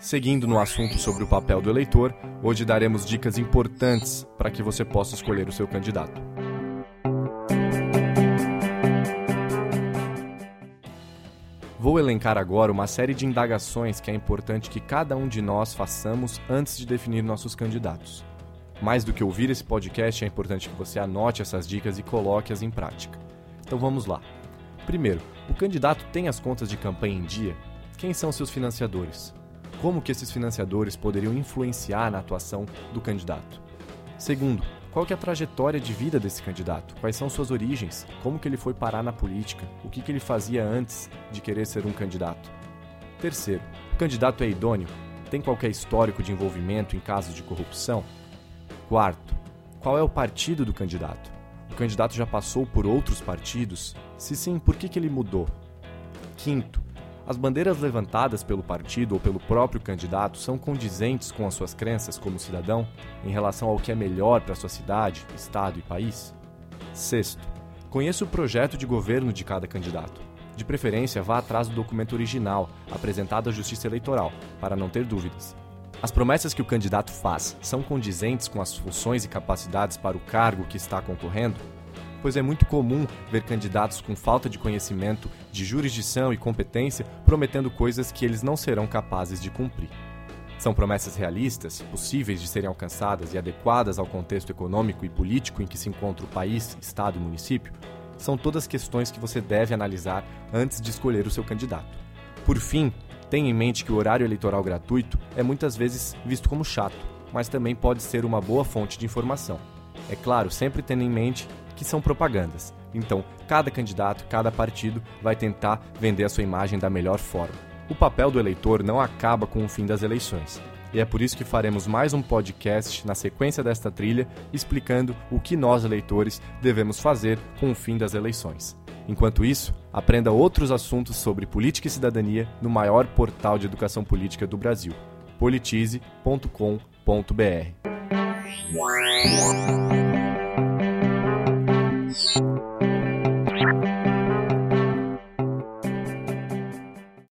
Seguindo no assunto sobre o papel do eleitor, hoje daremos dicas importantes para que você possa escolher o seu candidato. Vou elencar agora uma série de indagações que é importante que cada um de nós façamos antes de definir nossos candidatos. Mais do que ouvir esse podcast, é importante que você anote essas dicas e coloque-as em prática. Então vamos lá. Primeiro, o candidato tem as contas de campanha em dia? Quem são seus financiadores? Como que esses financiadores poderiam influenciar na atuação do candidato. Segundo, qual que é a trajetória de vida desse candidato? Quais são suas origens? Como que ele foi parar na política? O que, que ele fazia antes de querer ser um candidato? Terceiro, o candidato é idôneo? Tem qualquer histórico de envolvimento em casos de corrupção? Quarto, qual é o partido do candidato? O candidato já passou por outros partidos? Se sim, por que, que ele mudou? Quinto, as bandeiras levantadas pelo partido ou pelo próprio candidato são condizentes com as suas crenças como cidadão em relação ao que é melhor para sua cidade, estado e país? Sexto, conheça o projeto de governo de cada candidato. De preferência, vá atrás do documento original, apresentado à Justiça Eleitoral, para não ter dúvidas. As promessas que o candidato faz são condizentes com as funções e capacidades para o cargo que está concorrendo? Pois é muito comum ver candidatos com falta de conhecimento, de jurisdição e competência prometendo coisas que eles não serão capazes de cumprir. São promessas realistas, possíveis de serem alcançadas e adequadas ao contexto econômico e político em que se encontra o país, estado e município? São todas questões que você deve analisar antes de escolher o seu candidato. Por fim, tenha em mente que o horário eleitoral gratuito é muitas vezes visto como chato, mas também pode ser uma boa fonte de informação. É claro, sempre tendo em mente que são propagandas. Então, cada candidato, cada partido vai tentar vender a sua imagem da melhor forma. O papel do eleitor não acaba com o fim das eleições. E é por isso que faremos mais um podcast na sequência desta trilha, explicando o que nós, eleitores, devemos fazer com o fim das eleições. Enquanto isso, aprenda outros assuntos sobre política e cidadania no maior portal de educação política do Brasil, politize.com.br. Thank you.